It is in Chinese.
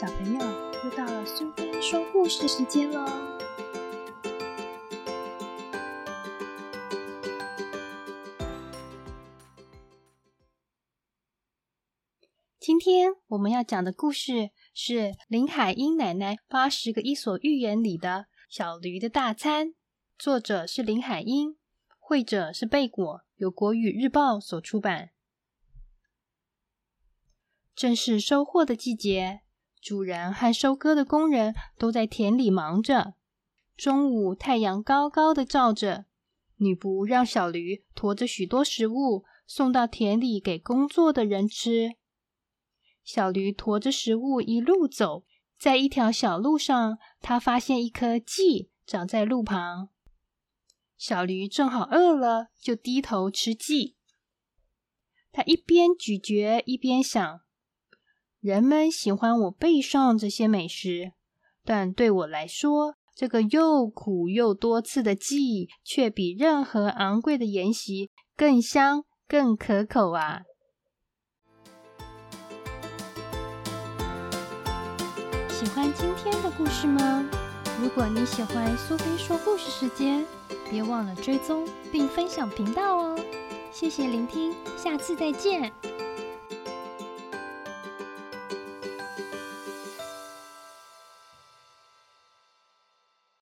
小朋友，又到了苏菲说故事时间喽！今天我们要讲的故事是林海音奶奶《八十个伊索寓言》里的《小驴的大餐》，作者是林海音，绘者是贝果，由国语日报所出版。正是收获的季节，主人和收割的工人都在田里忙着。中午，太阳高高的照着，女仆让小驴驮着许多食物送到田里给工作的人吃。小驴驮着食物一路走，在一条小路上，他发现一颗蓟长在路旁。小驴正好饿了，就低头吃蓟。他一边咀嚼，一边想。人们喜欢我背上这些美食，但对我来说，这个又苦又多刺的蓟却比任何昂贵的筵席更香、更可口啊！喜欢今天的故事吗？如果你喜欢苏菲说故事时间，别忘了追踪并分享频道哦！谢谢聆听，下次再见。